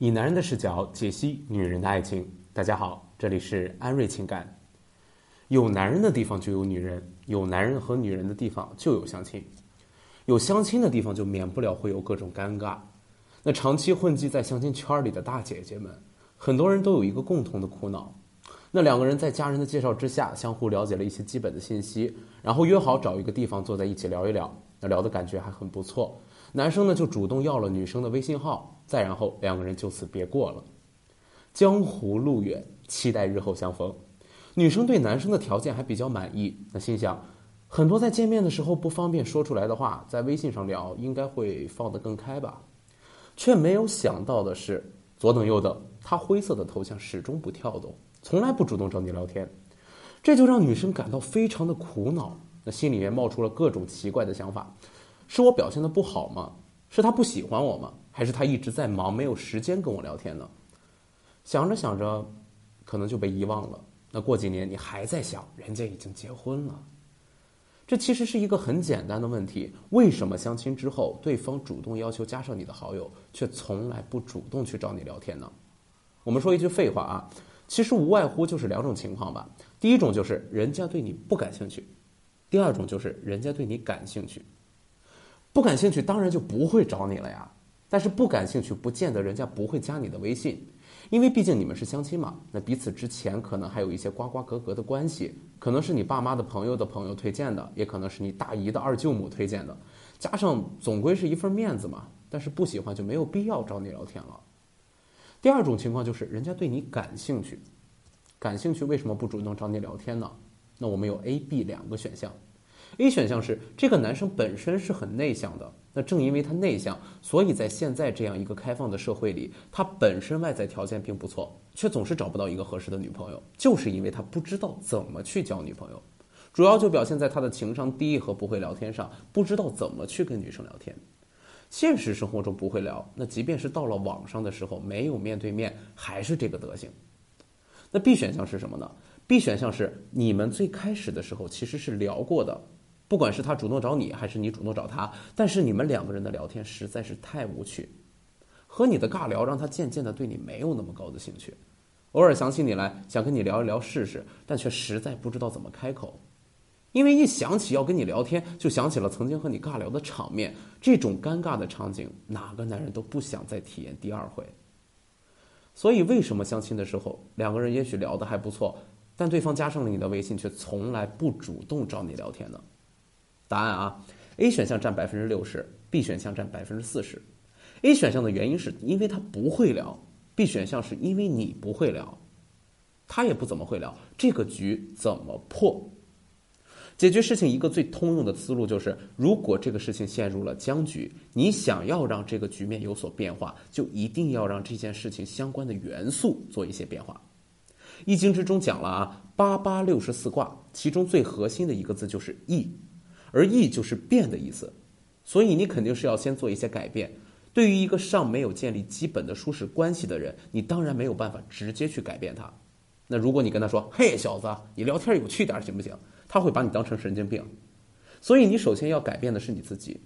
以男人的视角解析女人的爱情。大家好，这里是安瑞情感。有男人的地方就有女人，有男人和女人的地方就有相亲，有相亲的地方就免不了会有各种尴尬。那长期混迹在相亲圈里的大姐姐们，很多人都有一个共同的苦恼。那两个人在家人的介绍之下，相互了解了一些基本的信息，然后约好找一个地方坐在一起聊一聊。那聊的感觉还很不错，男生呢就主动要了女生的微信号，再然后两个人就此别过了。江湖路远，期待日后相逢。女生对男生的条件还比较满意，那心想，很多在见面的时候不方便说出来的话，在微信上聊应该会放得更开吧。却没有想到的是，左等右等，他灰色的头像始终不跳动。从来不主动找你聊天，这就让女生感到非常的苦恼。那心里面冒出了各种奇怪的想法：是我表现的不好吗？是他不喜欢我吗？还是他一直在忙，没有时间跟我聊天呢？想着想着，可能就被遗忘了。那过几年你还在想，人家已经结婚了。这其实是一个很简单的问题：为什么相亲之后，对方主动要求加上你的好友，却从来不主动去找你聊天呢？我们说一句废话啊。其实无外乎就是两种情况吧。第一种就是人家对你不感兴趣，第二种就是人家对你感兴趣。不感兴趣当然就不会找你了呀。但是不感兴趣不见得人家不会加你的微信，因为毕竟你们是相亲嘛。那彼此之前可能还有一些瓜瓜葛葛的关系，可能是你爸妈的朋友的朋友推荐的，也可能是你大姨的二舅母推荐的。加上总归是一份面子嘛。但是不喜欢就没有必要找你聊天了。第二种情况就是人家对你感兴趣，感兴趣为什么不主动找你聊天呢？那我们有 A、B 两个选项。A 选项是这个男生本身是很内向的，那正因为他内向，所以在现在这样一个开放的社会里，他本身外在条件并不错，却总是找不到一个合适的女朋友，就是因为他不知道怎么去交女朋友，主要就表现在他的情商低和不会聊天上，不知道怎么去跟女生聊天。现实生活中不会聊，那即便是到了网上的时候，没有面对面，还是这个德行。那 B 选项是什么呢？B 选项是你们最开始的时候其实是聊过的，不管是他主动找你，还是你主动找他，但是你们两个人的聊天实在是太无趣，和你的尬聊让他渐渐的对你没有那么高的兴趣，偶尔想起你来，想跟你聊一聊试试，但却实在不知道怎么开口。因为一想起要跟你聊天，就想起了曾经和你尬聊的场面，这种尴尬的场景，哪个男人都不想再体验第二回。所以，为什么相亲的时候两个人也许聊得还不错，但对方加上了你的微信，却从来不主动找你聊天呢？答案啊，A 选项占百分之六十，B 选项占百分之四十。A 选项的原因是因为他不会聊，B 选项是因为你不会聊，他也不怎么会聊，这个局怎么破？解决事情一个最通用的思路就是，如果这个事情陷入了僵局，你想要让这个局面有所变化，就一定要让这件事情相关的元素做一些变化。易经之中讲了啊，八八六十四卦，其中最核心的一个字就是易，而易就是变的意思，所以你肯定是要先做一些改变。对于一个尚没有建立基本的舒适关系的人，你当然没有办法直接去改变他。那如果你跟他说：“嘿，小子，你聊天有趣点行不行？”他会把你当成神经病。所以你首先要改变的是你自己。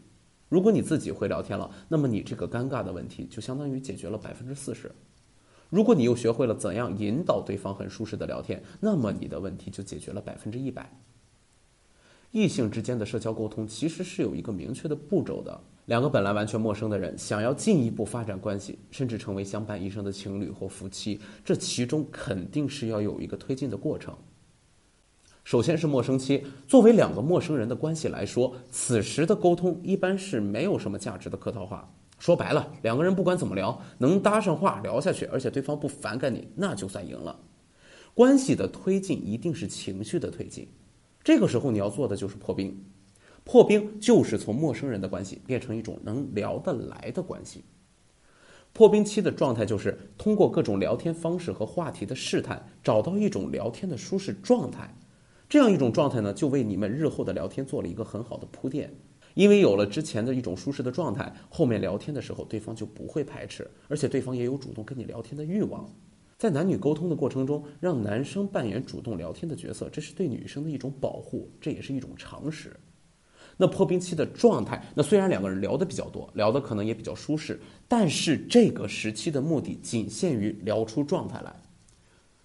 如果你自己会聊天了，那么你这个尴尬的问题就相当于解决了百分之四十。如果你又学会了怎样引导对方很舒适的聊天，那么你的问题就解决了百分之一百。异性之间的社交沟通其实是有一个明确的步骤的。两个本来完全陌生的人，想要进一步发展关系，甚至成为相伴一生的情侣或夫妻，这其中肯定是要有一个推进的过程。首先是陌生期，作为两个陌生人的关系来说，此时的沟通一般是没有什么价值的客套话。说白了，两个人不管怎么聊，能搭上话聊下去，而且对方不反感你，那就算赢了。关系的推进一定是情绪的推进，这个时候你要做的就是破冰。破冰就是从陌生人的关系变成一种能聊得来的关系。破冰期的状态就是通过各种聊天方式和话题的试探，找到一种聊天的舒适状态。这样一种状态呢，就为你们日后的聊天做了一个很好的铺垫。因为有了之前的一种舒适的状态，后面聊天的时候对方就不会排斥，而且对方也有主动跟你聊天的欲望。在男女沟通的过程中，让男生扮演主动聊天的角色，这是对女生的一种保护，这也是一种常识。那破冰期的状态，那虽然两个人聊的比较多，聊的可能也比较舒适，但是这个时期的目的仅限于聊出状态来，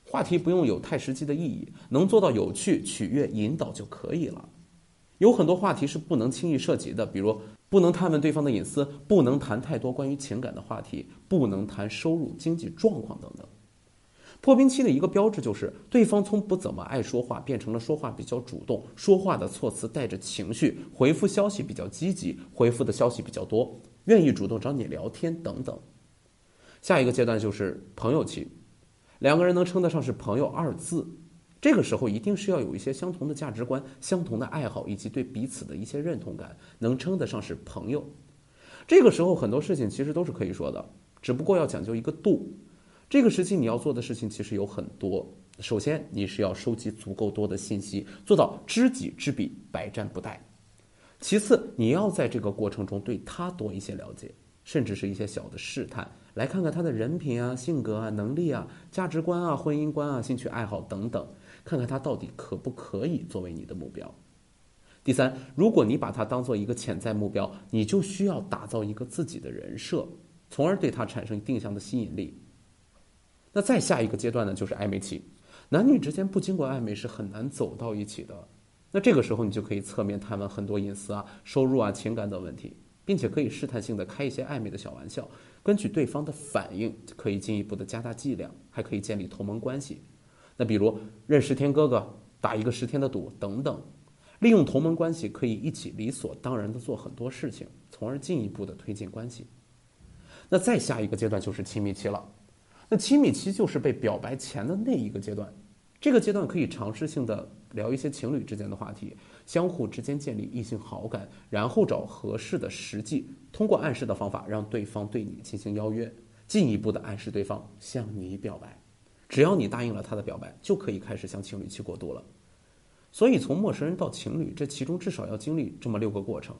话题不用有太实际的意义，能做到有趣、取悦、引导就可以了。有很多话题是不能轻易涉及的，比如不能探问对方的隐私，不能谈太多关于情感的话题，不能谈收入、经济状况等等。破冰期的一个标志就是，对方从不怎么爱说话，变成了说话比较主动，说话的措辞带着情绪，回复消息比较积极，回复的消息比较多，愿意主动找你聊天等等。下一个阶段就是朋友期，两个人能称得上是朋友二字，这个时候一定是要有一些相同的价值观、相同的爱好以及对彼此的一些认同感，能称得上是朋友。这个时候很多事情其实都是可以说的，只不过要讲究一个度。这个时期你要做的事情其实有很多。首先，你是要收集足够多的信息，做到知己知彼，百战不殆。其次，你要在这个过程中对他多一些了解，甚至是一些小的试探，来看看他的人品啊、性格啊、能力啊、价值观啊、婚姻观啊、兴趣爱好等等，看看他到底可不可以作为你的目标。第三，如果你把他当做一个潜在目标，你就需要打造一个自己的人设，从而对他产生定向的吸引力。那再下一个阶段呢，就是暧昧期，男女之间不经过暧昧是很难走到一起的。那这个时候你就可以侧面探问很多隐私啊、收入啊、情感等问题，并且可以试探性的开一些暧昧的小玩笑，根据对方的反应，可以进一步的加大剂量，还可以建立同盟关系。那比如认十天哥哥，打一个十天的赌等等，利用同盟关系可以一起理所当然的做很多事情，从而进一步的推进关系。那再下一个阶段就是亲密期了。那亲密期就是被表白前的那一个阶段，这个阶段可以尝试性的聊一些情侣之间的话题，相互之间建立异性好感，然后找合适的时机，通过暗示的方法让对方对你进行邀约，进一步的暗示对方向你表白，只要你答应了他的表白，就可以开始向情侣期过渡了。所以从陌生人到情侣，这其中至少要经历这么六个过程，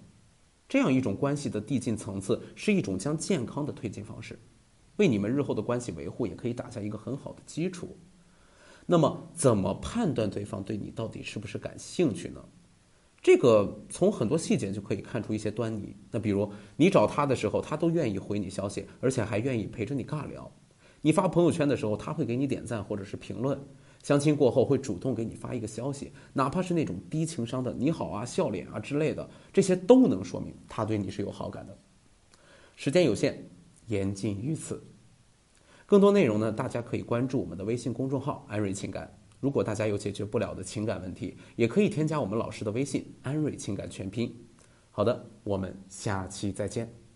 这样一种关系的递进层次，是一种将健康的推进方式。为你们日后的关系维护，也可以打下一个很好的基础。那么，怎么判断对方对你到底是不是感兴趣呢？这个从很多细节就可以看出一些端倪。那比如，你找他的时候，他都愿意回你消息，而且还愿意陪着你尬聊；你发朋友圈的时候，他会给你点赞或者是评论；相亲过后会主动给你发一个消息，哪怕是那种低情商的“你好啊”“笑脸啊”之类的，这些都能说明他对你是有好感的。时间有限。言尽于此。更多内容呢，大家可以关注我们的微信公众号“安瑞情感”。如果大家有解决不了的情感问题，也可以添加我们老师的微信“安瑞情感全拼”。好的，我们下期再见。